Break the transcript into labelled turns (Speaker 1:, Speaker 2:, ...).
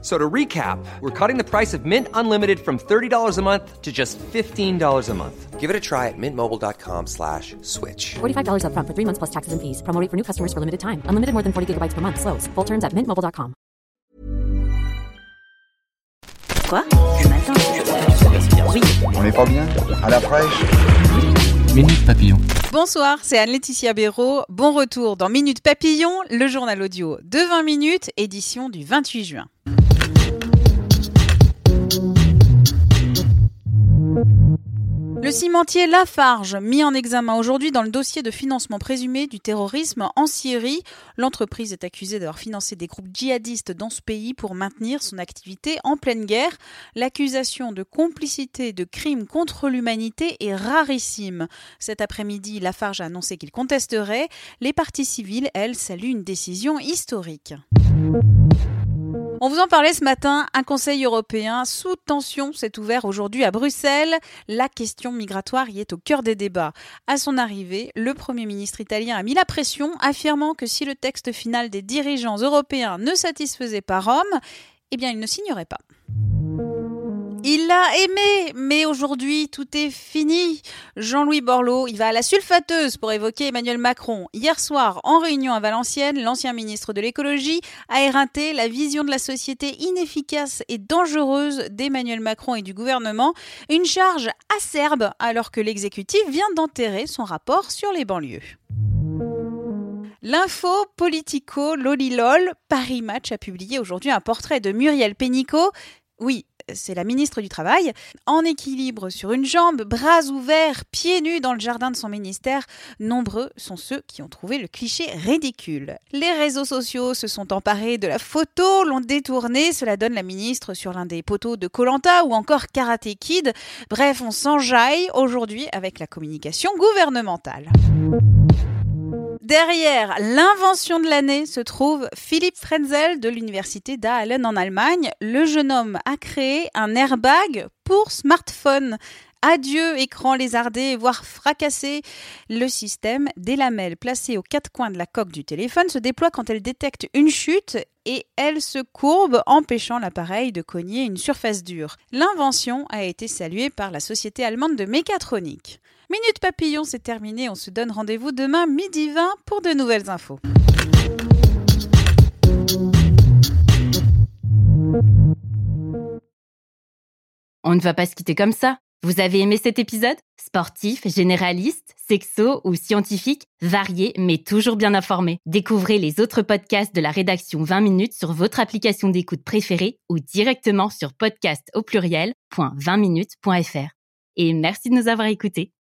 Speaker 1: So to recap, we're cutting the price of Mint Unlimited from $30 a month to just $15 a month.
Speaker 2: Give it a try at mintmobile.com slash switch.
Speaker 3: $45 upfront for three months plus taxes and fees. Promo rate for new customers for limited time. Unlimited more than 40 gigabytes per month. Slows. Full terms at mintmobile.com.
Speaker 4: Quoi? Le matin Oui.
Speaker 5: On n'est pas bien? À la fraîche?
Speaker 6: Minute Papillon.
Speaker 7: Bonsoir, c'est Anne-Laetitia Béraud. Bon retour dans Minute Papillon, le journal audio de 20 minutes, édition du 28 juin. Le cimentier Lafarge, mis en examen aujourd'hui dans le dossier de financement présumé du terrorisme en Syrie. L'entreprise est accusée d'avoir financé des groupes djihadistes dans ce pays pour maintenir son activité en pleine guerre. L'accusation de complicité de crimes contre l'humanité est rarissime. Cet après-midi, Lafarge a annoncé qu'il contesterait. Les parties civiles, elles, saluent une décision historique. On vous en parlait ce matin, un Conseil européen sous tension s'est ouvert aujourd'hui à Bruxelles. La question migratoire y est au cœur des débats. À son arrivée, le Premier ministre italien a mis la pression, affirmant que si le texte final des dirigeants européens ne satisfaisait pas Rome, eh bien il ne signerait pas. Il l'a aimé, mais aujourd'hui tout est fini. Jean-Louis Borloo, il va à la sulfateuse pour évoquer Emmanuel Macron. Hier soir, en réunion à Valenciennes, l'ancien ministre de l'écologie a éreinté la vision de la société inefficace et dangereuse d'Emmanuel Macron et du gouvernement. Une charge acerbe alors que l'exécutif vient d'enterrer son rapport sur les banlieues. L'info politico lolilol, Paris Match a publié aujourd'hui un portrait de Muriel Pénicaud. Oui, c'est la ministre du Travail, en équilibre sur une jambe, bras ouverts, pieds nus dans le jardin de son ministère. Nombreux sont ceux qui ont trouvé le cliché ridicule. Les réseaux sociaux se sont emparés de la photo, l'ont détournée, cela donne la ministre sur l'un des poteaux de Colanta ou encore Karate Kid. Bref, on s'enjaille aujourd'hui avec la communication gouvernementale. Derrière l'invention de l'année se trouve Philippe Frenzel de l'université d'Aalen en Allemagne. Le jeune homme a créé un airbag pour smartphone. Adieu écran lézardé, voire fracassé. Le système des lamelles placées aux quatre coins de la coque du téléphone se déploie quand elle détecte une chute et elle se courbe, empêchant l'appareil de cogner une surface dure. L'invention a été saluée par la société allemande de mécatronique. Minute Papillon, c'est terminé. On se donne rendez-vous demain midi 20 pour de nouvelles infos.
Speaker 4: On ne va pas se quitter comme ça. Vous avez aimé cet épisode? Sportif, généraliste, sexo ou scientifique, varié mais toujours bien informé. Découvrez les autres podcasts de la rédaction 20 minutes sur votre application d'écoute préférée ou directement sur podcast au pluriel.20minutes.fr. Et merci de nous avoir écoutés.